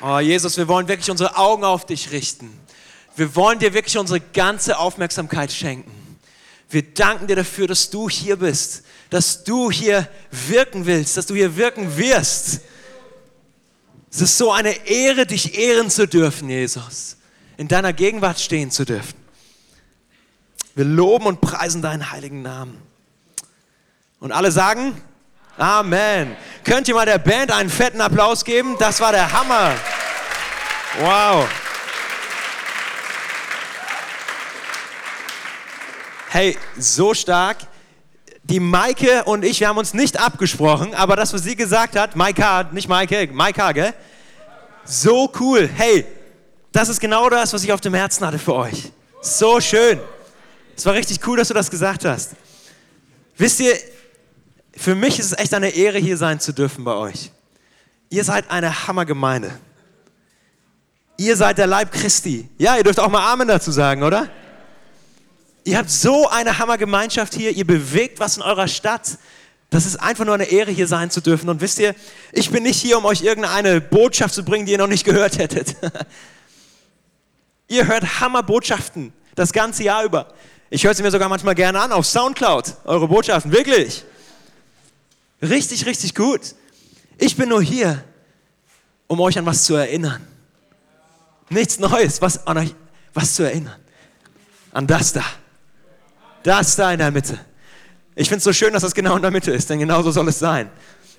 Oh Jesus, wir wollen wirklich unsere Augen auf dich richten. Wir wollen dir wirklich unsere ganze Aufmerksamkeit schenken. Wir danken dir dafür, dass du hier bist, dass du hier wirken willst, dass du hier wirken wirst. Es ist so eine Ehre, dich ehren zu dürfen, Jesus, in deiner Gegenwart stehen zu dürfen. Wir loben und preisen deinen heiligen Namen. Und alle sagen, Amen. Könnt ihr mal der Band einen fetten Applaus geben? Das war der Hammer. Wow. Hey, so stark. Die Maike und ich, wir haben uns nicht abgesprochen, aber das, was sie gesagt hat, Maika, nicht Maike, Maika, gell? So cool. Hey, das ist genau das, was ich auf dem Herzen hatte für euch. So schön. Es war richtig cool, dass du das gesagt hast. Wisst ihr, für mich ist es echt eine Ehre, hier sein zu dürfen bei euch. Ihr seid eine Hammergemeinde. Ihr seid der Leib Christi. Ja, ihr dürft auch mal Amen dazu sagen, oder? Ihr habt so eine Hammergemeinschaft hier. Ihr bewegt was in eurer Stadt. Das ist einfach nur eine Ehre, hier sein zu dürfen. Und wisst ihr, ich bin nicht hier, um euch irgendeine Botschaft zu bringen, die ihr noch nicht gehört hättet. ihr hört Hammerbotschaften das ganze Jahr über. Ich höre sie mir sogar manchmal gerne an auf Soundcloud, eure Botschaften, wirklich. Richtig, richtig gut. Ich bin nur hier, um euch an was zu erinnern. Nichts Neues, was an euch, was zu erinnern. An das da. Das da in der Mitte. Ich finde es so schön, dass das genau in der Mitte ist, denn genau so soll es sein.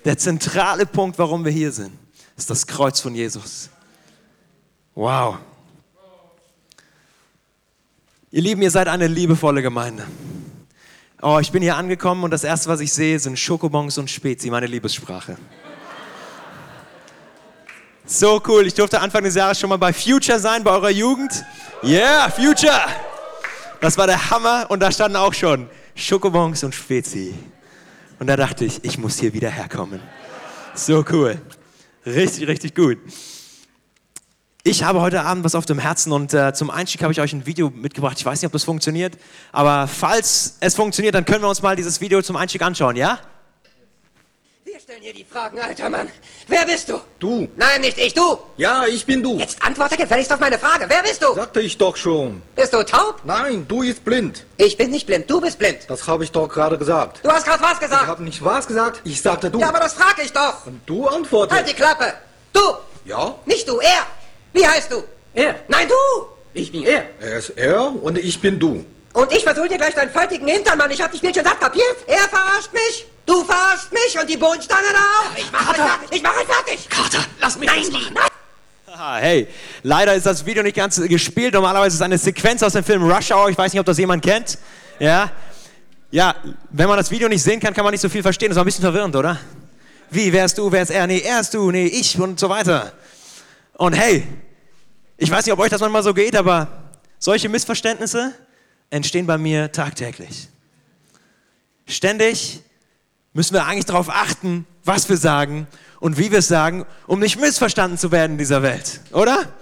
Der zentrale Punkt, warum wir hier sind, ist das Kreuz von Jesus. Wow. Ihr Lieben, ihr seid eine liebevolle Gemeinde. Oh, ich bin hier angekommen und das erste, was ich sehe, sind Schokobons und Spezi, meine Liebessprache. So cool. Ich durfte Anfang des Jahres schon mal bei Future sein, bei eurer Jugend. Yeah, Future! Das war der Hammer und da standen auch schon Schokobons und Spezi. Und da dachte ich, ich muss hier wieder herkommen. So cool. Richtig, richtig gut. Ich habe heute Abend was auf dem Herzen und äh, zum Einstieg habe ich euch ein Video mitgebracht. Ich weiß nicht, ob das funktioniert, aber falls es funktioniert, dann können wir uns mal dieses Video zum Einstieg anschauen, ja? Wir stellen hier die Fragen, alter Mann. Wer bist du? Du. Nein, nicht ich, du. Ja, ich bin du. Jetzt antworte gefälligst auf meine Frage. Wer bist du? Sagte ich doch schon. Bist du taub? Nein, du ist blind. Ich bin nicht blind, du bist blind. Das habe ich doch gerade gesagt. Du hast gerade was Ich gesagt. habe nicht was gesagt, ich sagte du. Ja, aber das frag ich doch. Und du antwortest. Halt die Klappe. Du. Ja, Nicht du, er. Wie heißt du? Er. Nein, du. Ich bin er. er ist er und ich bin du. Und ich versuche dir gleich deinen faltigen Hintern, Mann. Ich hab die Spielchen satt, kapiert? Er verarscht mich, du verarscht mich und die Bohnenstange auch. Ich mach euch fertig, ich mach euch fertig. Carter, lass mich Nein, das machen. nein. Ah, hey, leider ist das Video nicht ganz gespielt. Normalerweise ist es eine Sequenz aus dem Film Rush Hour. Ich weiß nicht, ob das jemand kennt. Ja, ja, wenn man das Video nicht sehen kann, kann man nicht so viel verstehen. Das war ein bisschen verwirrend, oder? Wie, wer ist du, wer ist er? Nee, er ist du, nee, ich und so weiter. Und hey, ich weiß nicht, ob euch das manchmal so geht, aber solche Missverständnisse entstehen bei mir tagtäglich. Ständig müssen wir eigentlich darauf achten, was wir sagen und wie wir es sagen, um nicht missverstanden zu werden in dieser Welt, oder?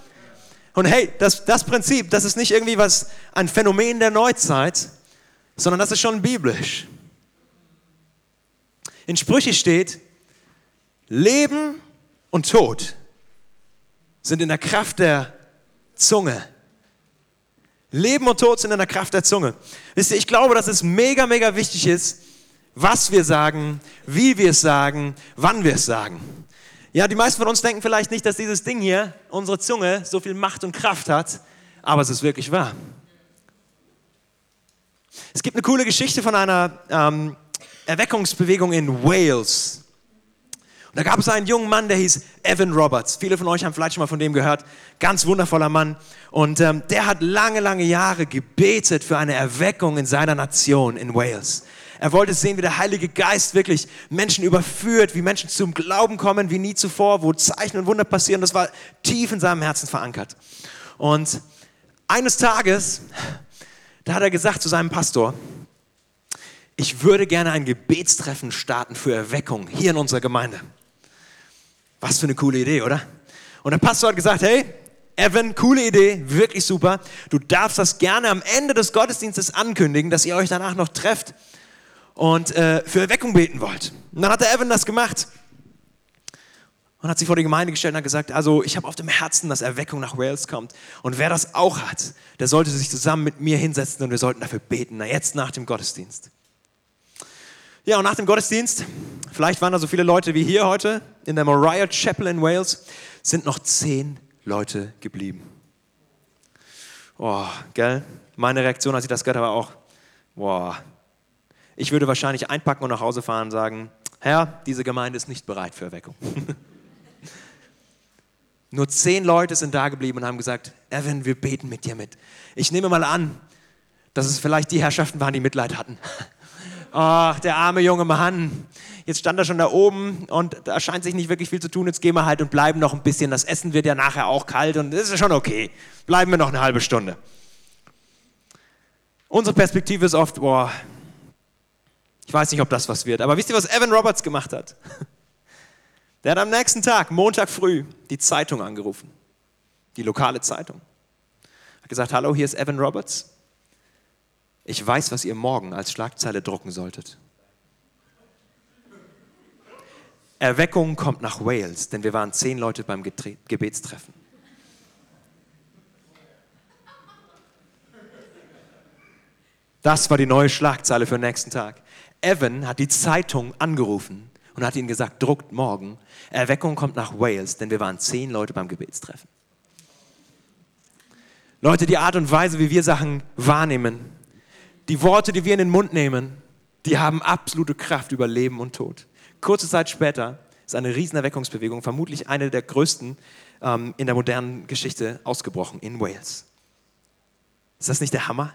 Und hey, das, das Prinzip, das ist nicht irgendwie was, ein Phänomen der Neuzeit, sondern das ist schon biblisch. In Sprüche steht, Leben und Tod sind in der Kraft der Zunge. Leben und Tod sind in der Kraft der Zunge. Wisst ihr, ich glaube, dass es mega, mega wichtig ist, was wir sagen, wie wir es sagen, wann wir es sagen. Ja, die meisten von uns denken vielleicht nicht, dass dieses Ding hier, unsere Zunge, so viel Macht und Kraft hat, aber es ist wirklich wahr. Es gibt eine coole Geschichte von einer ähm, Erweckungsbewegung in Wales. Da gab es einen jungen Mann, der hieß Evan Roberts. Viele von euch haben vielleicht schon mal von dem gehört. Ganz wundervoller Mann. Und ähm, der hat lange, lange Jahre gebetet für eine Erweckung in seiner Nation in Wales. Er wollte sehen, wie der Heilige Geist wirklich Menschen überführt, wie Menschen zum Glauben kommen, wie nie zuvor, wo Zeichen und Wunder passieren. Das war tief in seinem Herzen verankert. Und eines Tages, da hat er gesagt zu seinem Pastor, ich würde gerne ein Gebetstreffen starten für Erweckung hier in unserer Gemeinde. Was für eine coole Idee, oder? Und der Pastor hat gesagt, hey, Evan, coole Idee, wirklich super. Du darfst das gerne am Ende des Gottesdienstes ankündigen, dass ihr euch danach noch trefft und äh, für Erweckung beten wollt. Und dann hat der Evan das gemacht. und hat sich vor die Gemeinde gestellt und hat gesagt, also ich habe auf dem Herzen, dass Erweckung nach Wales kommt. Und wer das auch hat, der sollte sich zusammen mit mir hinsetzen und wir sollten dafür beten. Na, jetzt nach dem Gottesdienst. Ja, und nach dem Gottesdienst, vielleicht waren da so viele Leute wie hier heute in der Moriah Chapel in Wales, sind noch zehn Leute geblieben. Oh, gell? Meine Reaktion, als ich das gehört habe, war auch, boah, ich würde wahrscheinlich einpacken und nach Hause fahren und sagen, Herr, diese Gemeinde ist nicht bereit für Erweckung. Nur zehn Leute sind da geblieben und haben gesagt, Evan, wir beten mit dir mit. Ich nehme mal an, dass es vielleicht die Herrschaften waren, die Mitleid hatten. Ach, der arme junge Mann. Jetzt stand er schon da oben und da scheint sich nicht wirklich viel zu tun. Jetzt gehen wir halt und bleiben noch ein bisschen. Das Essen wird ja nachher auch kalt und das ist schon okay. Bleiben wir noch eine halbe Stunde. Unsere Perspektive ist oft, boah, ich weiß nicht, ob das was wird. Aber wisst ihr, was Evan Roberts gemacht hat? Der hat am nächsten Tag, Montag früh, die Zeitung angerufen. Die lokale Zeitung. Hat gesagt, hallo, hier ist Evan Roberts. Ich weiß, was ihr morgen als Schlagzeile drucken solltet. Erweckung kommt nach Wales, denn wir waren zehn Leute beim Gebetstreffen. Das war die neue Schlagzeile für den nächsten Tag. Evan hat die Zeitung angerufen und hat ihnen gesagt, druckt morgen, Erweckung kommt nach Wales, denn wir waren zehn Leute beim Gebetstreffen. Leute, die Art und Weise, wie wir Sachen wahrnehmen, die Worte, die wir in den Mund nehmen, die haben absolute Kraft über Leben und Tod. Kurze Zeit später ist eine Riesenerweckungsbewegung, vermutlich eine der größten ähm, in der modernen Geschichte, ausgebrochen in Wales. Ist das nicht der Hammer?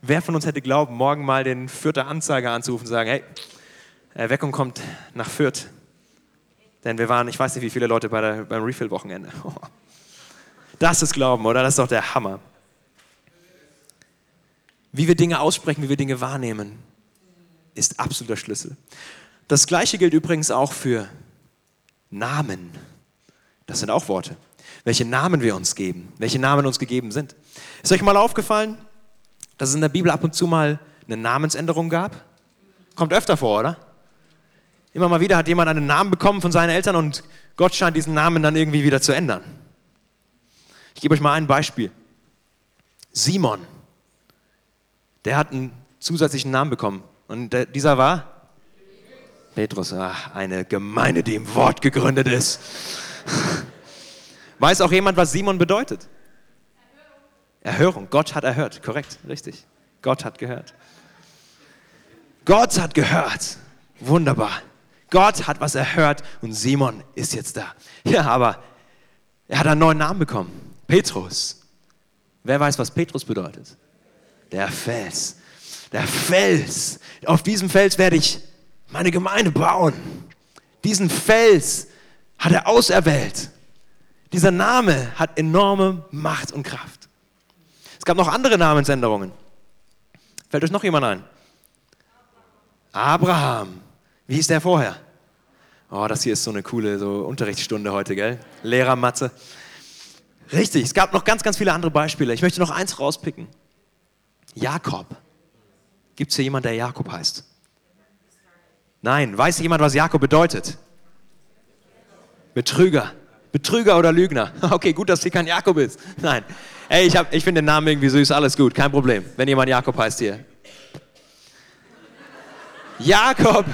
Wer von uns hätte glauben, morgen mal den Fürther Anzeiger anzurufen und sagen, hey, Erweckung kommt nach Fürth. Denn wir waren, ich weiß nicht, wie viele Leute bei der, beim Refill-Wochenende. Das ist Glauben, oder? Das ist doch der Hammer. Wie wir Dinge aussprechen, wie wir Dinge wahrnehmen, ist absoluter Schlüssel. Das Gleiche gilt übrigens auch für Namen. Das sind auch Worte. Welche Namen wir uns geben, welche Namen uns gegeben sind. Ist euch mal aufgefallen, dass es in der Bibel ab und zu mal eine Namensänderung gab? Kommt öfter vor, oder? Immer mal wieder hat jemand einen Namen bekommen von seinen Eltern und Gott scheint diesen Namen dann irgendwie wieder zu ändern. Ich gebe euch mal ein Beispiel. Simon, der hat einen zusätzlichen Namen bekommen. Und dieser war? Petrus. Ach, eine Gemeinde, die im Wort gegründet ist. Weiß auch jemand, was Simon bedeutet? Erhörung. Gott hat erhört. Korrekt, richtig. Gott hat gehört. Gott hat gehört. Wunderbar. Gott hat was erhört und Simon ist jetzt da. Ja, aber er hat einen neuen Namen bekommen. Petrus. Wer weiß, was Petrus bedeutet? Der Fels. Der Fels. Auf diesem Fels werde ich meine Gemeinde bauen. Diesen Fels hat er auserwählt. Dieser Name hat enorme Macht und Kraft. Es gab noch andere Namensänderungen. Fällt euch noch jemand ein? Abraham. Wie hieß der vorher? Oh, das hier ist so eine coole so Unterrichtsstunde heute, gell? Lehrer Matze. Richtig, es gab noch ganz, ganz viele andere Beispiele. Ich möchte noch eins rauspicken. Jakob. Gibt es hier jemanden, der Jakob heißt? Nein. Weiß jemand, was Jakob bedeutet? Betrüger. Betrüger oder Lügner. Okay, gut, dass hier kein Jakob ist. Nein. Ey, ich, ich finde den Namen irgendwie süß, alles gut, kein Problem, wenn jemand Jakob heißt hier. Jakob.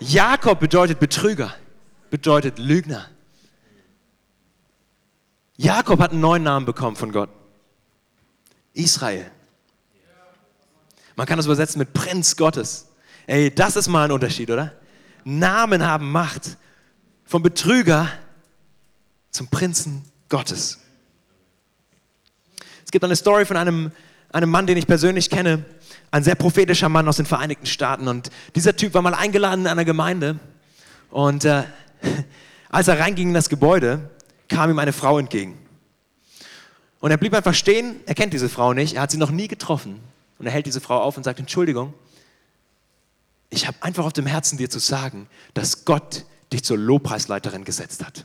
Jakob bedeutet Betrüger, bedeutet Lügner. Jakob hat einen neuen Namen bekommen von Gott. Israel. Man kann das übersetzen mit Prinz Gottes. Ey, das ist mal ein Unterschied, oder? Namen haben Macht. Vom Betrüger zum Prinzen Gottes. Es gibt eine Story von einem, einem Mann, den ich persönlich kenne, ein sehr prophetischer Mann aus den Vereinigten Staaten. Und dieser Typ war mal eingeladen in einer Gemeinde. Und äh, als er reinging in das Gebäude, kam ihm eine Frau entgegen. Und er blieb einfach stehen, er kennt diese Frau nicht, er hat sie noch nie getroffen. Und er hält diese Frau auf und sagt, Entschuldigung, ich habe einfach auf dem Herzen dir zu sagen, dass Gott dich zur Lobpreisleiterin gesetzt hat.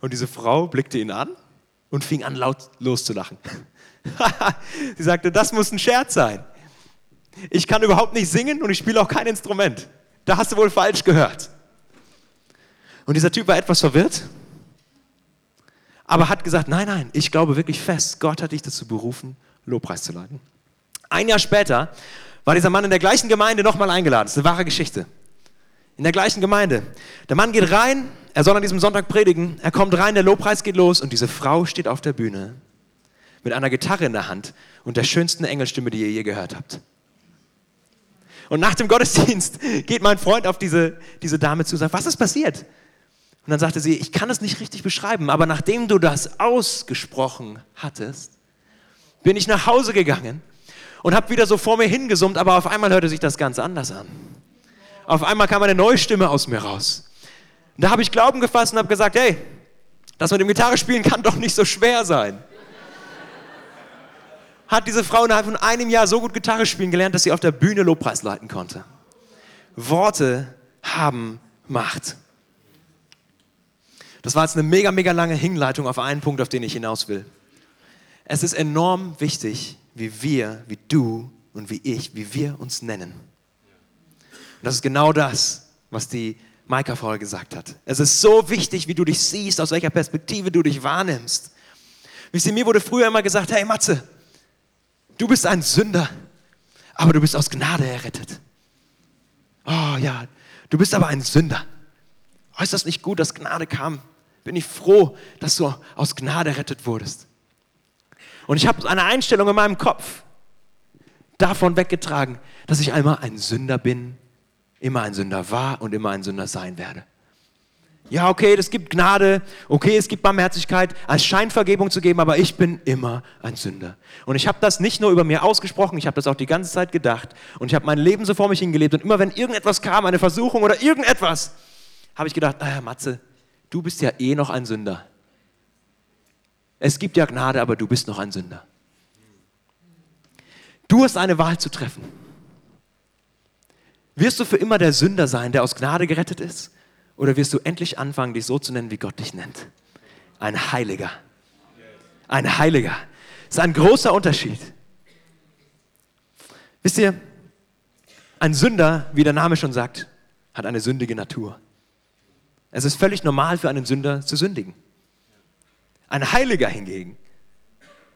Und diese Frau blickte ihn an und fing an laut loszulachen. sie sagte, das muss ein Scherz sein. Ich kann überhaupt nicht singen und ich spiele auch kein Instrument. Da hast du wohl falsch gehört. Und dieser Typ war etwas verwirrt, aber hat gesagt, nein, nein, ich glaube wirklich fest, Gott hat dich dazu berufen, Lobpreis zu leiten. Ein Jahr später war dieser Mann in der gleichen Gemeinde nochmal eingeladen. Das ist eine wahre Geschichte. In der gleichen Gemeinde. Der Mann geht rein, er soll an diesem Sonntag predigen, er kommt rein, der Lobpreis geht los und diese Frau steht auf der Bühne mit einer Gitarre in der Hand und der schönsten Engelstimme, die ihr je gehört habt. Und nach dem Gottesdienst geht mein Freund auf diese, diese Dame zu und sagt, was ist passiert? Und dann sagte sie, ich kann es nicht richtig beschreiben, aber nachdem du das ausgesprochen hattest, bin ich nach Hause gegangen und habe wieder so vor mir hingesummt, aber auf einmal hörte sich das ganz anders an. Auf einmal kam eine neue Stimme aus mir raus. Und da habe ich Glauben gefasst und habe gesagt, hey, das mit dem Gitarre spielen kann doch nicht so schwer sein. Hat diese Frau innerhalb von einem Jahr so gut Gitarre spielen gelernt, dass sie auf der Bühne Lobpreis leiten konnte. Worte haben Macht. Das war jetzt eine mega, mega lange Hinleitung auf einen Punkt, auf den ich hinaus will. Es ist enorm wichtig, wie wir, wie du und wie ich, wie wir uns nennen. Und das ist genau das, was die Maika vorher gesagt hat. Es ist so wichtig, wie du dich siehst, aus welcher Perspektive du dich wahrnimmst. Wisst ihr, mir wurde früher immer gesagt, hey Matze, du bist ein Sünder, aber du bist aus Gnade errettet. Oh ja, du bist aber ein Sünder. Oh, ist das nicht gut, dass Gnade kam? Bin ich froh, dass du aus Gnade errettet wurdest. Und ich habe eine Einstellung in meinem Kopf davon weggetragen, dass ich einmal ein Sünder bin, immer ein Sünder war und immer ein Sünder sein werde. Ja, okay, es gibt Gnade, okay, es gibt Barmherzigkeit, als Scheinvergebung zu geben, aber ich bin immer ein Sünder. Und ich habe das nicht nur über mir ausgesprochen, ich habe das auch die ganze Zeit gedacht und ich habe mein Leben so vor mich hingelebt und immer wenn irgendetwas kam, eine Versuchung oder irgendetwas, habe ich gedacht, ah, Matze, du bist ja eh noch ein Sünder. Es gibt ja Gnade, aber du bist noch ein Sünder. Du hast eine Wahl zu treffen. Wirst du für immer der Sünder sein, der aus Gnade gerettet ist? Oder wirst du endlich anfangen, dich so zu nennen, wie Gott dich nennt? Ein Heiliger. Ein Heiliger. Das ist ein großer Unterschied. Wisst ihr, ein Sünder, wie der Name schon sagt, hat eine sündige Natur. Es ist völlig normal für einen Sünder zu sündigen. Ein Heiliger hingegen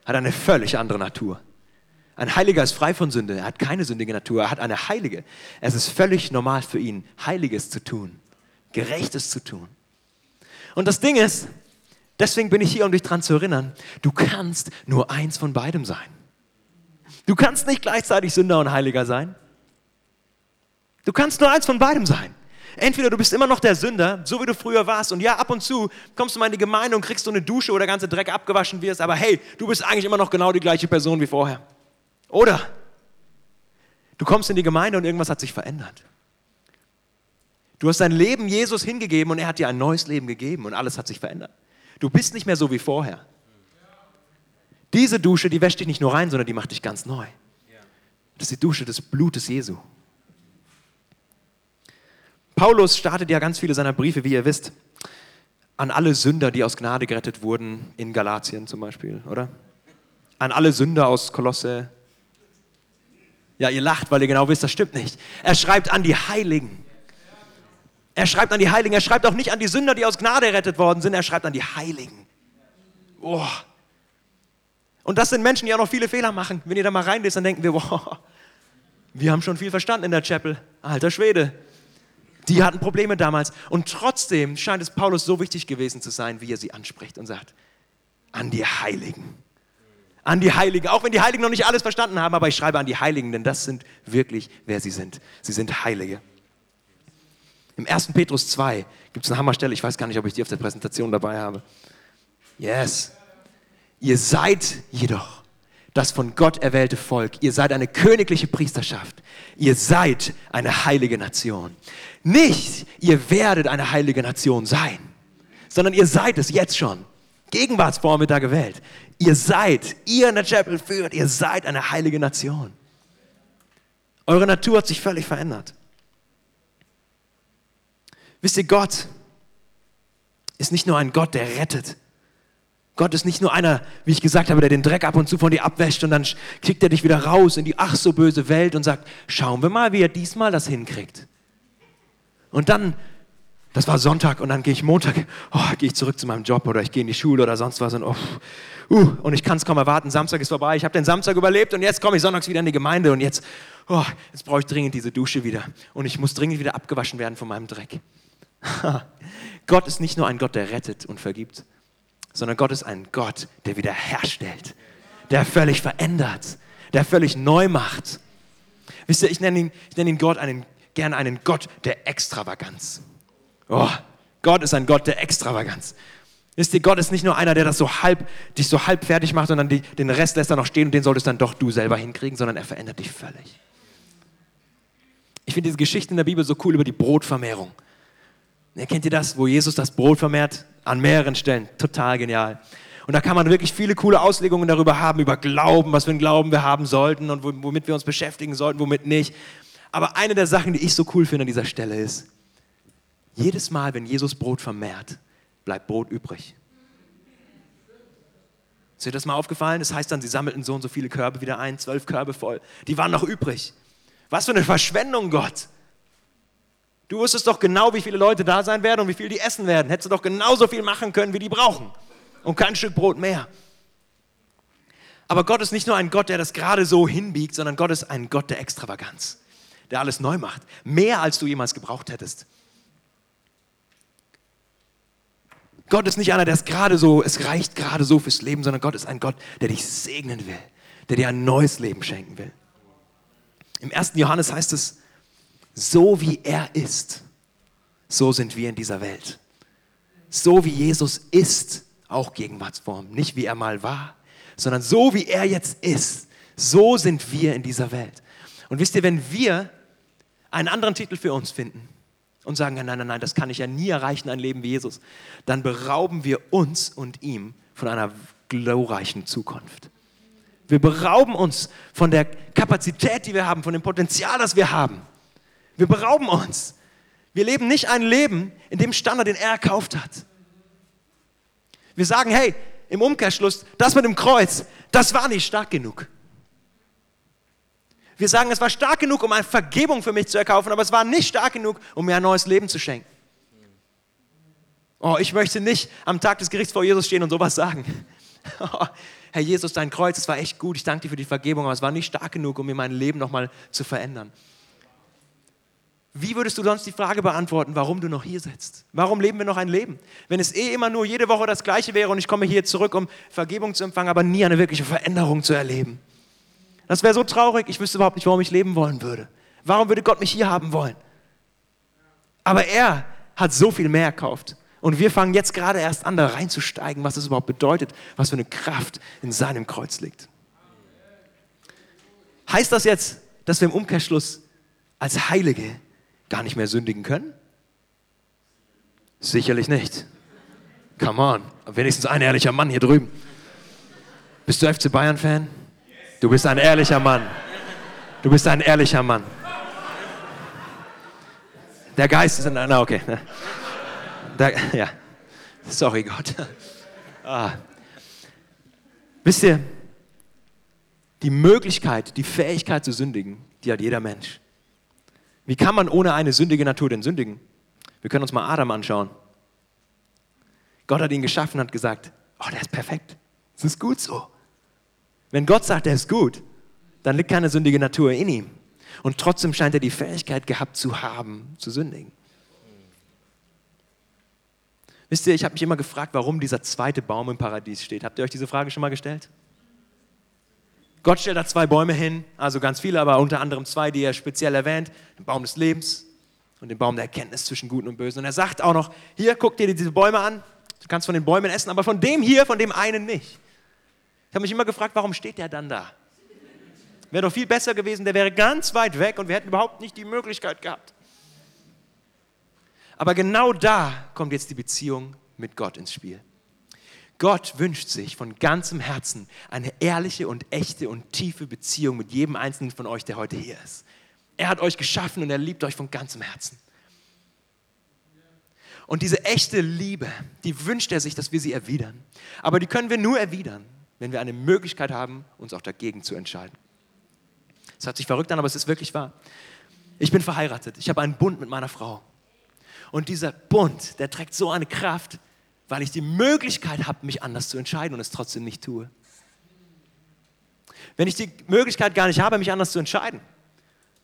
hat eine völlig andere Natur. Ein Heiliger ist frei von Sünde, er hat keine sündige Natur, er hat eine heilige. Es ist völlig normal für ihn, Heiliges zu tun, Gerechtes zu tun. Und das Ding ist, deswegen bin ich hier, um dich daran zu erinnern, du kannst nur eins von beidem sein. Du kannst nicht gleichzeitig Sünder und Heiliger sein. Du kannst nur eins von beidem sein. Entweder du bist immer noch der Sünder, so wie du früher warst, und ja, ab und zu kommst du mal in die Gemeinde und kriegst so eine Dusche, wo der ganze Dreck abgewaschen wirst, aber hey, du bist eigentlich immer noch genau die gleiche Person wie vorher. Oder du kommst in die Gemeinde und irgendwas hat sich verändert. Du hast dein Leben Jesus hingegeben und er hat dir ein neues Leben gegeben und alles hat sich verändert. Du bist nicht mehr so wie vorher. Diese Dusche, die wäscht dich nicht nur rein, sondern die macht dich ganz neu. Das ist die Dusche des Blutes Jesu. Paulus startet ja ganz viele seiner Briefe, wie ihr wisst, an alle Sünder, die aus Gnade gerettet wurden, in Galatien zum Beispiel, oder? An alle Sünder aus Kolosse. Ja, ihr lacht, weil ihr genau wisst, das stimmt nicht. Er schreibt an die Heiligen. Er schreibt an die Heiligen. Er schreibt auch nicht an die Sünder, die aus Gnade errettet worden sind. Er schreibt an die Heiligen. Oh. Und das sind Menschen, die auch noch viele Fehler machen. Wenn ihr da mal reinlest, dann denken wir, wow, wir haben schon viel verstanden in der Chapel. Alter Schwede. Die hatten Probleme damals. Und trotzdem scheint es Paulus so wichtig gewesen zu sein, wie er sie anspricht und sagt, an die Heiligen. An die Heiligen. Auch wenn die Heiligen noch nicht alles verstanden haben, aber ich schreibe an die Heiligen, denn das sind wirklich, wer sie sind. Sie sind Heilige. Im 1. Petrus 2 gibt es eine Hammerstelle. Ich weiß gar nicht, ob ich die auf der Präsentation dabei habe. Yes. Ihr seid jedoch das von Gott erwählte Volk. Ihr seid eine königliche Priesterschaft. Ihr seid eine heilige Nation. Nicht, ihr werdet eine heilige Nation sein, sondern ihr seid es jetzt schon. Gegenwartsform da gewählt. Ihr seid, ihr in der Chapel führt, ihr seid eine heilige Nation. Eure Natur hat sich völlig verändert. Wisst ihr, Gott ist nicht nur ein Gott, der rettet, Gott ist nicht nur einer, wie ich gesagt habe, der den Dreck ab und zu von dir abwäscht und dann kickt er dich wieder raus in die ach so böse Welt und sagt, schauen wir mal, wie er diesmal das hinkriegt. Und dann Das war Sonntag und dann gehe ich Montag, oh, gehe ich zurück zu meinem Job oder ich gehe in die Schule oder sonst was und, oh, uh, und ich kann es kaum erwarten. Samstag ist vorbei. Ich habe den Samstag überlebt und jetzt komme ich sonntags wieder in die Gemeinde und jetzt, oh, jetzt brauche ich dringend diese Dusche wieder und ich muss dringend wieder abgewaschen werden von meinem Dreck. Gott ist nicht nur ein Gott, der rettet und vergibt, sondern Gott ist ein Gott, der wiederherstellt, der völlig verändert, der völlig neu macht. Wisst ihr, ich nenne ihn, ich nenne ihn Gott einen, gerne einen Gott der Extravaganz. Oh, Gott ist ein Gott der Extravaganz. Wisst ihr, Gott ist nicht nur einer, der das so halb, dich so halb fertig macht und dann die, den Rest lässt er noch stehen und den solltest dann doch du selber hinkriegen, sondern er verändert dich völlig. Ich finde diese Geschichte in der Bibel so cool über die Brotvermehrung. Kennt ihr das, wo Jesus das Brot vermehrt? An mehreren Stellen. Total genial. Und da kann man wirklich viele coole Auslegungen darüber haben, über Glauben, was für einen Glauben wir haben sollten und womit wir uns beschäftigen sollten, womit nicht. Aber eine der Sachen, die ich so cool finde an dieser Stelle ist, jedes Mal, wenn Jesus Brot vermehrt, bleibt Brot übrig. Ist dir das mal aufgefallen? Das heißt dann, sie sammelten so und so viele Körbe wieder ein, zwölf Körbe voll. Die waren noch übrig. Was für eine Verschwendung, Gott. Du wusstest doch genau, wie viele Leute da sein werden und wie viel die essen werden. Hättest du doch genauso viel machen können, wie die brauchen. Und kein Stück Brot mehr. Aber Gott ist nicht nur ein Gott, der das gerade so hinbiegt, sondern Gott ist ein Gott der Extravaganz, der alles neu macht. Mehr als du jemals gebraucht hättest. Gott ist nicht einer, der es gerade so, es reicht gerade so fürs Leben, sondern Gott ist ein Gott, der dich segnen will, der dir ein neues Leben schenken will. Im 1. Johannes heißt es, so wie er ist, so sind wir in dieser Welt. So wie Jesus ist, auch Gegenwartsform. Nicht wie er mal war, sondern so wie er jetzt ist, so sind wir in dieser Welt. Und wisst ihr, wenn wir einen anderen Titel für uns finden, und sagen, nein, nein, nein, das kann ich ja nie erreichen, ein Leben wie Jesus, dann berauben wir uns und ihm von einer glorreichen Zukunft. Wir berauben uns von der Kapazität, die wir haben, von dem Potenzial, das wir haben. Wir berauben uns. Wir leben nicht ein Leben in dem Standard, den er erkauft hat. Wir sagen, hey, im Umkehrschluss, das mit dem Kreuz, das war nicht stark genug. Wir sagen, es war stark genug, um eine Vergebung für mich zu erkaufen, aber es war nicht stark genug, um mir ein neues Leben zu schenken. Oh, ich möchte nicht am Tag des Gerichts vor Jesus stehen und sowas sagen. Oh, Herr Jesus, dein Kreuz, es war echt gut, ich danke dir für die Vergebung, aber es war nicht stark genug, um mir mein Leben nochmal zu verändern. Wie würdest du sonst die Frage beantworten, warum du noch hier sitzt? Warum leben wir noch ein Leben? Wenn es eh immer nur jede Woche das Gleiche wäre und ich komme hier zurück, um Vergebung zu empfangen, aber nie eine wirkliche Veränderung zu erleben. Das wäre so traurig, ich wüsste überhaupt nicht, warum ich leben wollen würde. Warum würde Gott mich hier haben wollen? Aber er hat so viel mehr erkauft. Und wir fangen jetzt gerade erst an, da reinzusteigen, was das überhaupt bedeutet, was für eine Kraft in seinem Kreuz liegt. Heißt das jetzt, dass wir im Umkehrschluss als Heilige gar nicht mehr sündigen können? Sicherlich nicht. Come on, wenigstens ein ehrlicher Mann hier drüben. Bist du FC Bayern-Fan? Du bist ein ehrlicher Mann. Du bist ein ehrlicher Mann. Der Geist ist in einer, okay. Der, ja, sorry Gott. Ah. Wisst ihr, die Möglichkeit, die Fähigkeit zu sündigen, die hat jeder Mensch. Wie kann man ohne eine sündige Natur denn sündigen? Wir können uns mal Adam anschauen. Gott hat ihn geschaffen und hat gesagt, oh, der ist perfekt. Das ist gut so. Wenn Gott sagt, er ist gut, dann liegt keine sündige Natur in ihm. Und trotzdem scheint er die Fähigkeit gehabt zu haben, zu sündigen. Wisst ihr, ich habe mich immer gefragt, warum dieser zweite Baum im Paradies steht. Habt ihr euch diese Frage schon mal gestellt? Gott stellt da zwei Bäume hin, also ganz viele, aber unter anderem zwei, die er speziell erwähnt: den Baum des Lebens und den Baum der Erkenntnis zwischen Guten und Bösen. Und er sagt auch noch: Hier, guck dir diese Bäume an. Du kannst von den Bäumen essen, aber von dem hier, von dem einen nicht. Ich habe mich immer gefragt, warum steht der dann da? Wäre doch viel besser gewesen, der wäre ganz weit weg und wir hätten überhaupt nicht die Möglichkeit gehabt. Aber genau da kommt jetzt die Beziehung mit Gott ins Spiel. Gott wünscht sich von ganzem Herzen eine ehrliche und echte und tiefe Beziehung mit jedem einzelnen von euch, der heute hier ist. Er hat euch geschaffen und er liebt euch von ganzem Herzen. Und diese echte Liebe, die wünscht er sich, dass wir sie erwidern. Aber die können wir nur erwidern, wenn wir eine Möglichkeit haben, uns auch dagegen zu entscheiden. Es hört sich verrückt an, aber es ist wirklich wahr. Ich bin verheiratet. Ich habe einen Bund mit meiner Frau. Und dieser Bund, der trägt so eine Kraft, weil ich die Möglichkeit habe, mich anders zu entscheiden und es trotzdem nicht tue. Wenn ich die Möglichkeit gar nicht habe, mich anders zu entscheiden,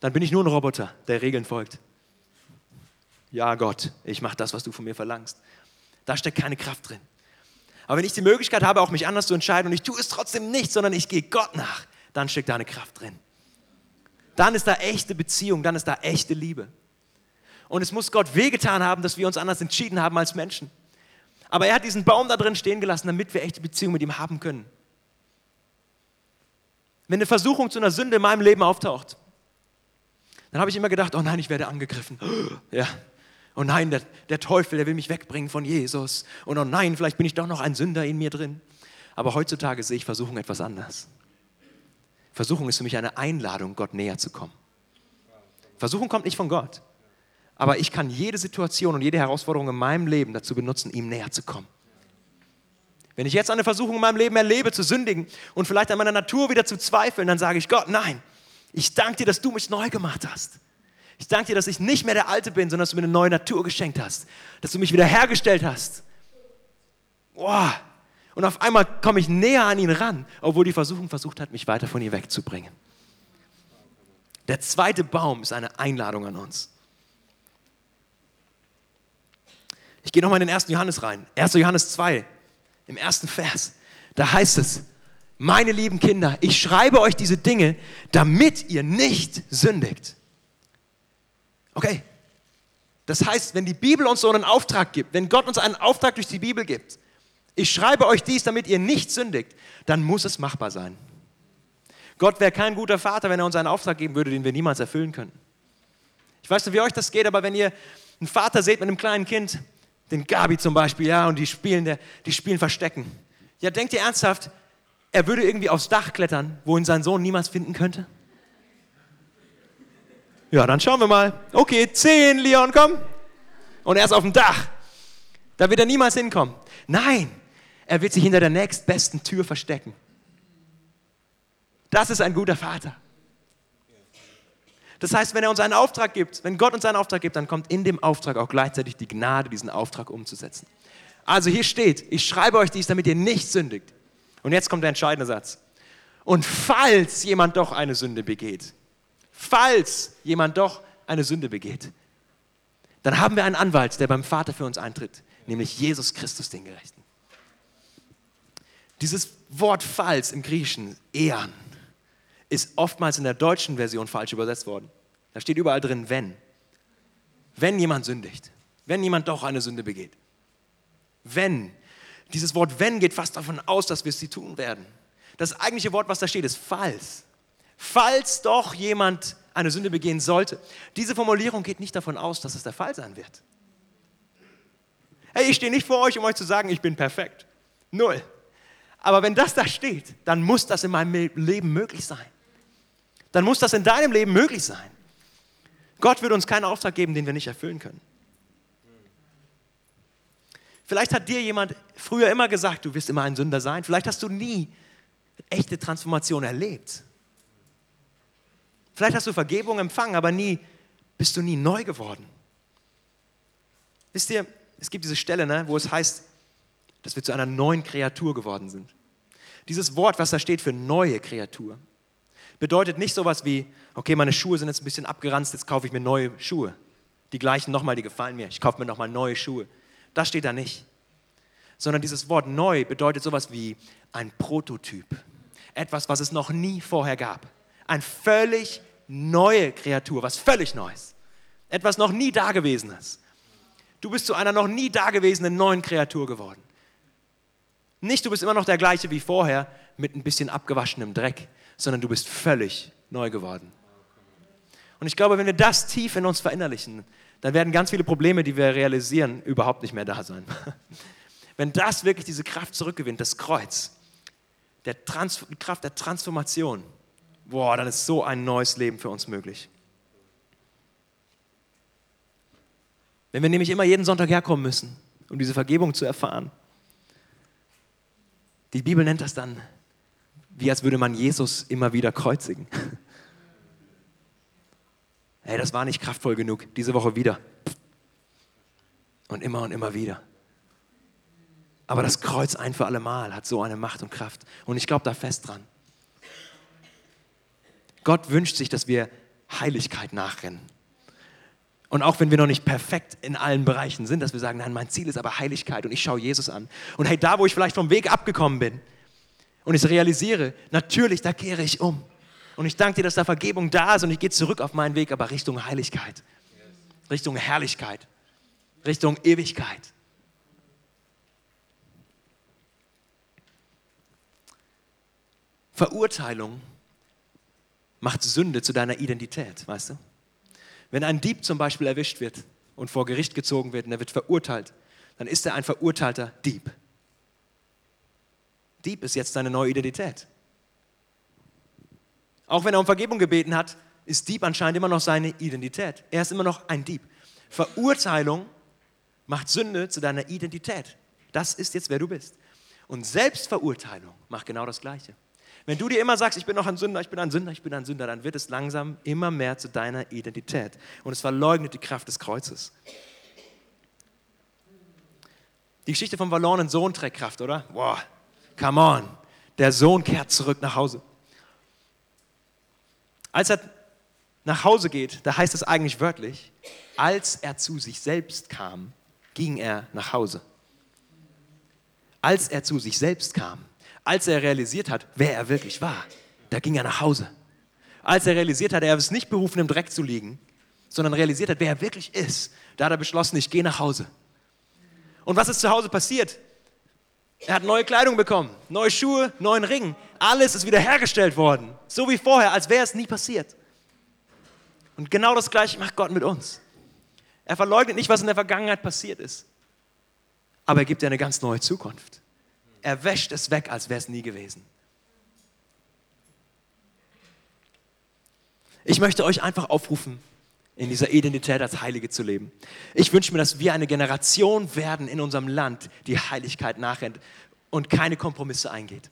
dann bin ich nur ein Roboter, der Regeln folgt. Ja, Gott, ich mache das, was du von mir verlangst. Da steckt keine Kraft drin. Aber wenn ich die Möglichkeit habe, auch mich anders zu entscheiden und ich tue es trotzdem nicht, sondern ich gehe Gott nach, dann steckt da eine Kraft drin. Dann ist da echte Beziehung, dann ist da echte Liebe. Und es muss Gott wehgetan haben, dass wir uns anders entschieden haben als Menschen. Aber er hat diesen Baum da drin stehen gelassen, damit wir echte Beziehung mit ihm haben können. Wenn eine Versuchung zu einer Sünde in meinem Leben auftaucht, dann habe ich immer gedacht, oh nein, ich werde angegriffen. Ja. Oh nein, der, der Teufel, der will mich wegbringen von Jesus. Und oh nein, vielleicht bin ich doch noch ein Sünder in mir drin. Aber heutzutage sehe ich Versuchung etwas anders. Versuchung ist für mich eine Einladung, Gott näher zu kommen. Versuchung kommt nicht von Gott. Aber ich kann jede Situation und jede Herausforderung in meinem Leben dazu benutzen, ihm näher zu kommen. Wenn ich jetzt eine Versuchung in meinem Leben erlebe, zu sündigen und vielleicht an meiner Natur wieder zu zweifeln, dann sage ich Gott, nein, ich danke dir, dass du mich neu gemacht hast. Ich danke dir, dass ich nicht mehr der Alte bin, sondern dass du mir eine neue Natur geschenkt hast, dass du mich wieder hergestellt hast. Boah. Und auf einmal komme ich näher an ihn ran, obwohl die Versuchung versucht hat, mich weiter von ihr wegzubringen. Der zweite Baum ist eine Einladung an uns. Ich gehe nochmal in den ersten Johannes rein. 1. Johannes 2, im ersten Vers. Da heißt es, meine lieben Kinder, ich schreibe euch diese Dinge, damit ihr nicht sündigt. Okay. Das heißt, wenn die Bibel uns so einen Auftrag gibt, wenn Gott uns einen Auftrag durch die Bibel gibt, ich schreibe euch dies, damit ihr nicht sündigt, dann muss es machbar sein. Gott wäre kein guter Vater, wenn er uns einen Auftrag geben würde, den wir niemals erfüllen könnten. Ich weiß nicht, wie euch das geht, aber wenn ihr einen Vater seht mit einem kleinen Kind, den Gabi zum Beispiel, ja, und die spielen, der, die spielen Verstecken. Ja, denkt ihr ernsthaft, er würde irgendwie aufs Dach klettern, wo ihn sein Sohn niemals finden könnte? Ja, dann schauen wir mal. Okay, zehn, Leon, komm. Und er ist auf dem Dach. Da wird er niemals hinkommen. Nein, er wird sich hinter der nächstbesten Tür verstecken. Das ist ein guter Vater. Das heißt, wenn er uns einen Auftrag gibt, wenn Gott uns einen Auftrag gibt, dann kommt in dem Auftrag auch gleichzeitig die Gnade, diesen Auftrag umzusetzen. Also hier steht, ich schreibe euch dies, damit ihr nicht sündigt. Und jetzt kommt der entscheidende Satz. Und falls jemand doch eine Sünde begeht, falls jemand doch eine Sünde begeht, dann haben wir einen Anwalt, der beim Vater für uns eintritt, nämlich Jesus Christus, den Gerechten. Dieses Wort falls im Griechischen, ehren, ist oftmals in der deutschen Version falsch übersetzt worden. Da steht überall drin, wenn. Wenn jemand sündigt. Wenn jemand doch eine Sünde begeht. Wenn. Dieses Wort wenn geht fast davon aus, dass wir es sie tun werden. Das eigentliche Wort, was da steht, ist falls. Falls doch jemand eine Sünde begehen sollte. Diese Formulierung geht nicht davon aus, dass es der Fall sein wird. Hey, ich stehe nicht vor euch, um euch zu sagen, ich bin perfekt. Null. Aber wenn das da steht, dann muss das in meinem Leben möglich sein dann muss das in deinem Leben möglich sein. Gott wird uns keinen Auftrag geben, den wir nicht erfüllen können. Vielleicht hat dir jemand früher immer gesagt, du wirst immer ein Sünder sein. Vielleicht hast du nie echte Transformation erlebt. Vielleicht hast du Vergebung empfangen, aber nie bist du nie neu geworden. Wisst ihr, es gibt diese Stelle, ne, wo es heißt, dass wir zu einer neuen Kreatur geworden sind. Dieses Wort, was da steht für neue Kreatur, bedeutet nicht sowas wie, okay, meine Schuhe sind jetzt ein bisschen abgeranzt, jetzt kaufe ich mir neue Schuhe. Die gleichen nochmal, die gefallen mir. Ich kaufe mir nochmal neue Schuhe. Das steht da nicht. Sondern dieses Wort neu bedeutet sowas wie ein Prototyp. Etwas, was es noch nie vorher gab. Ein völlig neue Kreatur, was völlig Neues. Etwas noch nie Dagewesenes. Du bist zu einer noch nie dagewesenen neuen Kreatur geworden. Nicht, du bist immer noch der gleiche wie vorher mit ein bisschen abgewaschenem Dreck, sondern du bist völlig neu geworden. Und ich glaube, wenn wir das tief in uns verinnerlichen, dann werden ganz viele Probleme, die wir realisieren, überhaupt nicht mehr da sein. Wenn das wirklich diese Kraft zurückgewinnt, das Kreuz, der Trans die Kraft der Transformation, boah, dann ist so ein neues Leben für uns möglich. Wenn wir nämlich immer jeden Sonntag herkommen müssen, um diese Vergebung zu erfahren, die Bibel nennt das dann wie als würde man Jesus immer wieder kreuzigen. Hey, das war nicht kraftvoll genug. Diese Woche wieder. Und immer und immer wieder. Aber das Kreuz ein für alle Mal hat so eine Macht und Kraft. Und ich glaube da fest dran. Gott wünscht sich, dass wir Heiligkeit nachrennen. Und auch wenn wir noch nicht perfekt in allen Bereichen sind, dass wir sagen, nein, mein Ziel ist aber Heiligkeit und ich schaue Jesus an. Und hey, da, wo ich vielleicht vom Weg abgekommen bin und ich realisiere, natürlich, da kehre ich um. Und ich danke dir, dass da Vergebung da ist und ich gehe zurück auf meinen Weg, aber Richtung Heiligkeit, Richtung Herrlichkeit, Richtung Ewigkeit. Verurteilung macht Sünde zu deiner Identität, weißt du? Wenn ein Dieb zum Beispiel erwischt wird und vor Gericht gezogen wird und er wird verurteilt, dann ist er ein verurteilter Dieb. Dieb ist jetzt seine neue Identität. Auch wenn er um Vergebung gebeten hat, ist Dieb anscheinend immer noch seine Identität. Er ist immer noch ein Dieb. Verurteilung macht Sünde zu deiner Identität. Das ist jetzt, wer du bist. Und Selbstverurteilung macht genau das Gleiche. Wenn du dir immer sagst, ich bin noch ein Sünder, ich bin ein Sünder, ich bin ein Sünder, dann wird es langsam immer mehr zu deiner Identität. Und es verleugnet die Kraft des Kreuzes. Die Geschichte vom verlorenen Sohn trägt Kraft, oder? Boah, come on. Der Sohn kehrt zurück nach Hause. Als er nach Hause geht, da heißt es eigentlich wörtlich, als er zu sich selbst kam, ging er nach Hause. Als er zu sich selbst kam, als er realisiert hat, wer er wirklich war, da ging er nach Hause. Als er realisiert hat, er ist nicht berufen, im Dreck zu liegen, sondern realisiert hat, wer er wirklich ist, da hat er beschlossen, ich gehe nach Hause. Und was ist zu Hause passiert? Er hat neue Kleidung bekommen, neue Schuhe, neuen Ring. Alles ist wiederhergestellt worden. So wie vorher, als wäre es nie passiert. Und genau das Gleiche macht Gott mit uns. Er verleugnet nicht, was in der Vergangenheit passiert ist. Aber er gibt dir eine ganz neue Zukunft. Er wäscht es weg, als wäre es nie gewesen. Ich möchte euch einfach aufrufen, in dieser Identität als Heilige zu leben. Ich wünsche mir, dass wir eine Generation werden in unserem Land, die Heiligkeit nachrennt und keine Kompromisse eingeht.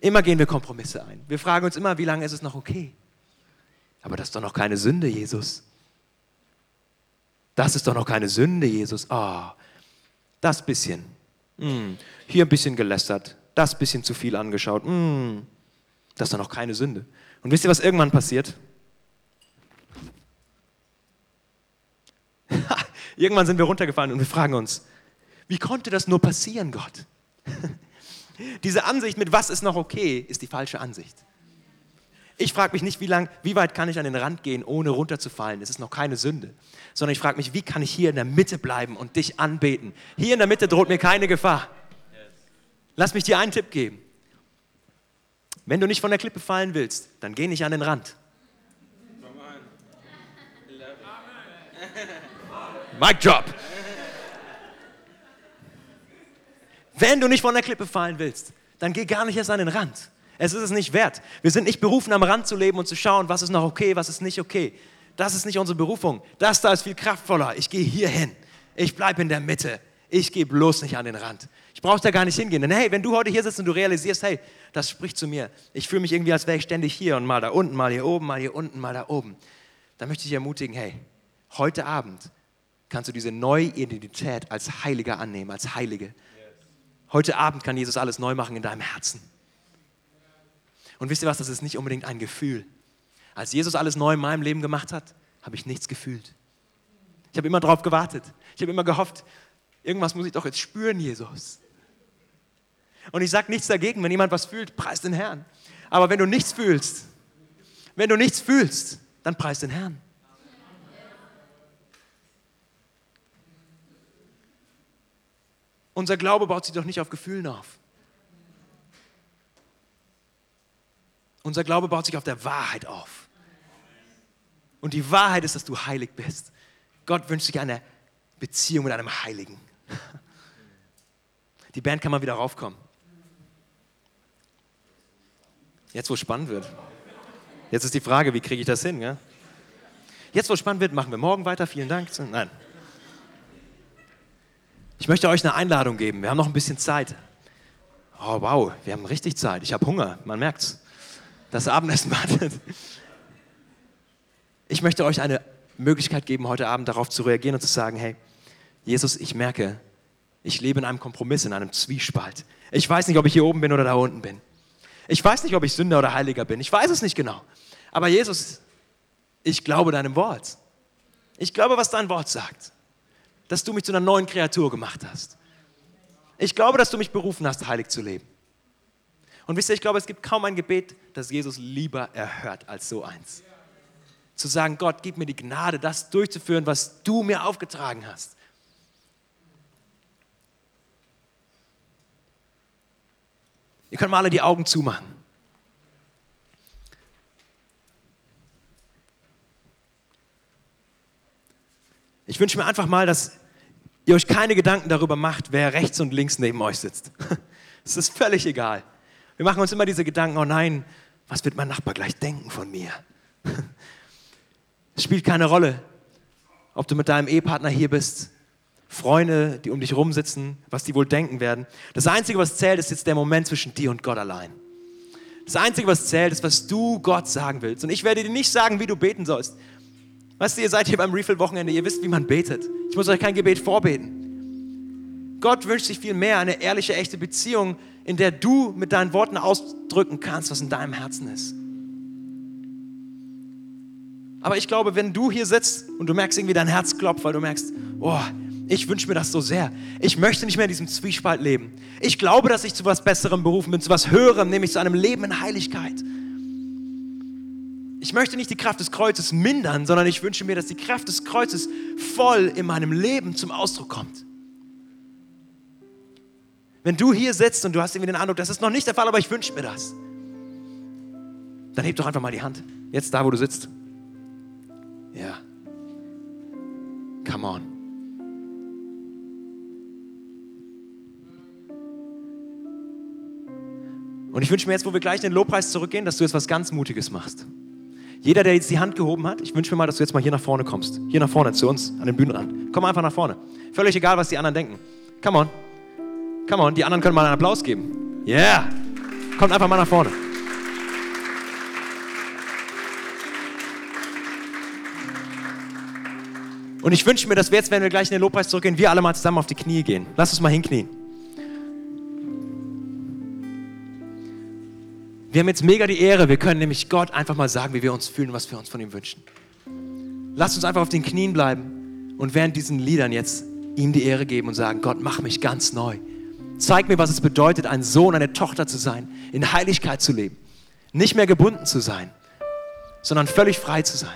Immer gehen wir Kompromisse ein. Wir fragen uns immer, wie lange ist es noch okay? Aber das ist doch noch keine Sünde, Jesus. Das ist doch noch keine Sünde, Jesus. Oh, das bisschen. Hm. Hier ein bisschen gelästert, das bisschen zu viel angeschaut. Hm. Das ist doch noch keine Sünde. Und wisst ihr, was irgendwann passiert? Irgendwann sind wir runtergefallen und wir fragen uns, wie konnte das nur passieren, Gott? Diese Ansicht mit was ist noch okay, ist die falsche Ansicht. Ich frage mich nicht, wie, lang, wie weit kann ich an den Rand gehen, ohne runterzufallen. Es ist noch keine Sünde. Sondern ich frage mich, wie kann ich hier in der Mitte bleiben und dich anbeten? Hier in der Mitte droht mir keine Gefahr. Lass mich dir einen Tipp geben. Wenn du nicht von der Klippe fallen willst, dann geh nicht an den Rand. Mic drop. Wenn du nicht von der Klippe fallen willst, dann geh gar nicht erst an den Rand. Es ist es nicht wert. Wir sind nicht berufen, am Rand zu leben und zu schauen, was ist noch okay, was ist nicht okay. Das ist nicht unsere Berufung. Das da ist viel kraftvoller. Ich gehe hier hin. Ich bleibe in der Mitte. Ich gehe bloß nicht an den Rand. Ich brauche da gar nicht hingehen. Denn hey, wenn du heute hier sitzt und du realisierst, hey, das spricht zu mir. Ich fühle mich irgendwie, als wäre ich ständig hier und mal da unten, mal hier oben, mal hier unten, mal da oben. Dann möchte ich dich ermutigen, hey, heute Abend kannst du diese neue Identität als Heiliger annehmen, als Heilige. Heute Abend kann Jesus alles neu machen in deinem Herzen. Und wisst ihr was, das ist nicht unbedingt ein Gefühl. Als Jesus alles neu in meinem Leben gemacht hat, habe ich nichts gefühlt. Ich habe immer darauf gewartet. Ich habe immer gehofft, irgendwas muss ich doch jetzt spüren, Jesus. Und ich sage nichts dagegen, wenn jemand was fühlt, preis den Herrn. Aber wenn du nichts fühlst, wenn du nichts fühlst, dann preis den Herrn. Unser Glaube baut sich doch nicht auf Gefühlen auf. Unser Glaube baut sich auf der Wahrheit auf. Und die Wahrheit ist, dass du heilig bist. Gott wünscht sich eine Beziehung mit einem Heiligen. Die Band kann mal wieder raufkommen. Jetzt, wo es spannend wird. Jetzt ist die Frage, wie kriege ich das hin? Ja? Jetzt, wo es spannend wird, machen wir morgen weiter. Vielen Dank. Nein. Ich möchte euch eine Einladung geben. Wir haben noch ein bisschen Zeit. Oh, wow, wir haben richtig Zeit. Ich habe Hunger, man merkt's das Abendessen wartet. Ich möchte euch eine Möglichkeit geben, heute Abend darauf zu reagieren und zu sagen, hey, Jesus, ich merke, ich lebe in einem Kompromiss, in einem Zwiespalt. Ich weiß nicht, ob ich hier oben bin oder da unten bin. Ich weiß nicht, ob ich Sünder oder Heiliger bin. Ich weiß es nicht genau. Aber Jesus, ich glaube deinem Wort. Ich glaube, was dein Wort sagt. Dass du mich zu einer neuen Kreatur gemacht hast. Ich glaube, dass du mich berufen hast, heilig zu leben. Und wisst ihr, ich glaube, es gibt kaum ein Gebet, das Jesus lieber erhört als so eins. Zu sagen, Gott, gib mir die Gnade, das durchzuführen, was du mir aufgetragen hast. Ihr könnt mal alle die Augen zumachen. Ich wünsche mir einfach mal, dass ihr euch keine Gedanken darüber macht, wer rechts und links neben euch sitzt. Es ist völlig egal. Wir machen uns immer diese Gedanken, oh nein, was wird mein Nachbar gleich denken von mir? Es spielt keine Rolle, ob du mit deinem Ehepartner hier bist, Freunde, die um dich rumsitzen, was die wohl denken werden. Das Einzige, was zählt, ist jetzt der Moment zwischen dir und Gott allein. Das Einzige, was zählt, ist, was du Gott sagen willst. Und ich werde dir nicht sagen, wie du beten sollst. Weißt du, ihr seid hier beim Refill-Wochenende, ihr wisst, wie man betet. Ich muss euch kein Gebet vorbeten. Gott wünscht sich viel mehr eine ehrliche, echte Beziehung, in der du mit deinen Worten ausdrücken kannst, was in deinem Herzen ist. Aber ich glaube, wenn du hier sitzt und du merkst irgendwie dein Herz klopft, weil du merkst, oh, ich wünsche mir das so sehr. Ich möchte nicht mehr in diesem Zwiespalt leben. Ich glaube, dass ich zu was Besserem berufen bin, zu was Höherem, nämlich zu einem Leben in Heiligkeit. Ich möchte nicht die Kraft des Kreuzes mindern, sondern ich wünsche mir, dass die Kraft des Kreuzes voll in meinem Leben zum Ausdruck kommt. Wenn du hier sitzt und du hast irgendwie den Eindruck, das ist noch nicht der Fall, aber ich wünsche mir das, dann heb doch einfach mal die Hand. Jetzt da, wo du sitzt. Ja. Come on. Und ich wünsche mir jetzt, wo wir gleich in den Lobpreis zurückgehen, dass du jetzt was ganz Mutiges machst. Jeder, der jetzt die Hand gehoben hat, ich wünsche mir mal, dass du jetzt mal hier nach vorne kommst. Hier nach vorne, zu uns, an den Bühnenrand. Komm einfach nach vorne. Völlig egal, was die anderen denken. Come on. Come on, die anderen können mal einen Applaus geben. Yeah. Kommt einfach mal nach vorne. Und ich wünsche mir, dass wir jetzt, wenn wir gleich in den Lobpreis zurückgehen, wir alle mal zusammen auf die Knie gehen. Lass uns mal hinknien. Wir haben jetzt mega die Ehre, wir können nämlich Gott einfach mal sagen, wie wir uns fühlen, was wir uns von ihm wünschen. Lasst uns einfach auf den Knien bleiben und während diesen Liedern jetzt ihm die Ehre geben und sagen, Gott, mach mich ganz neu. Zeig mir, was es bedeutet, ein Sohn, eine Tochter zu sein, in Heiligkeit zu leben, nicht mehr gebunden zu sein, sondern völlig frei zu sein.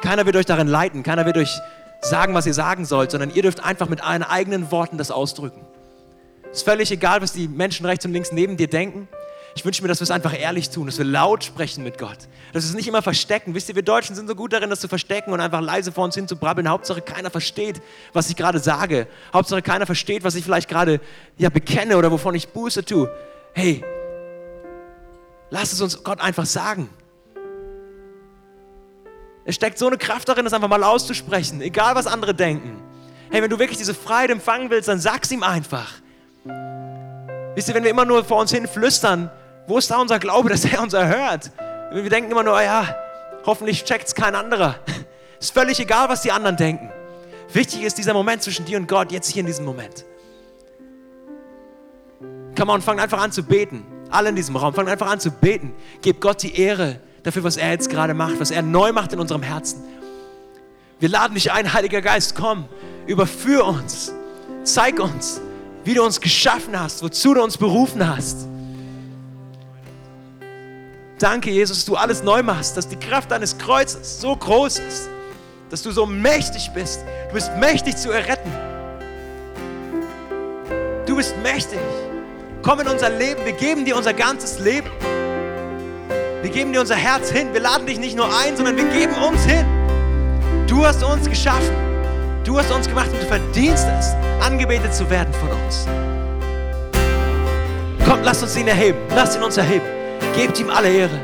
Keiner wird euch darin leiten, keiner wird euch sagen, was ihr sagen sollt, sondern ihr dürft einfach mit euren eigenen Worten das ausdrücken. Es ist völlig egal, was die Menschen rechts und links neben dir denken. Ich wünsche mir, dass wir es einfach ehrlich tun, dass wir laut sprechen mit Gott. Dass wir es nicht immer verstecken. Wisst ihr, wir Deutschen sind so gut darin, das zu verstecken und einfach leise vor uns hin zu brabbeln. Hauptsache keiner versteht, was ich gerade sage. Hauptsache keiner versteht, was ich vielleicht gerade ja, bekenne oder wovon ich Buße tue. Hey, lass es uns Gott einfach sagen. Es steckt so eine Kraft darin, das einfach mal auszusprechen, egal was andere denken. Hey, wenn du wirklich diese Freiheit empfangen willst, dann sag's ihm einfach. Wisst ihr, wenn wir immer nur vor uns hin flüstern, wo ist da unser Glaube, dass er uns erhört? Wir denken immer nur, oh ja, hoffentlich checkt es kein anderer. Ist völlig egal, was die anderen denken. Wichtig ist dieser Moment zwischen dir und Gott, jetzt hier in diesem Moment. Komm on, fang einfach an zu beten. Alle in diesem Raum, fang einfach an zu beten. Gib Gott die Ehre dafür, was er jetzt gerade macht, was er neu macht in unserem Herzen. Wir laden dich ein, Heiliger Geist, komm, überführ uns, zeig uns, wie du uns geschaffen hast, wozu du uns berufen hast. Danke, Jesus, dass du alles neu machst, dass die Kraft deines Kreuzes so groß ist, dass du so mächtig bist. Du bist mächtig zu erretten. Du bist mächtig. Komm in unser Leben. Wir geben dir unser ganzes Leben. Wir geben dir unser Herz hin. Wir laden dich nicht nur ein, sondern wir geben uns hin. Du hast uns geschaffen. Du hast uns gemacht und du verdienst es, angebetet zu werden von uns. Kommt, lasst uns ihn erheben. Lasst ihn uns erheben. Gebt ihm alle Ehre.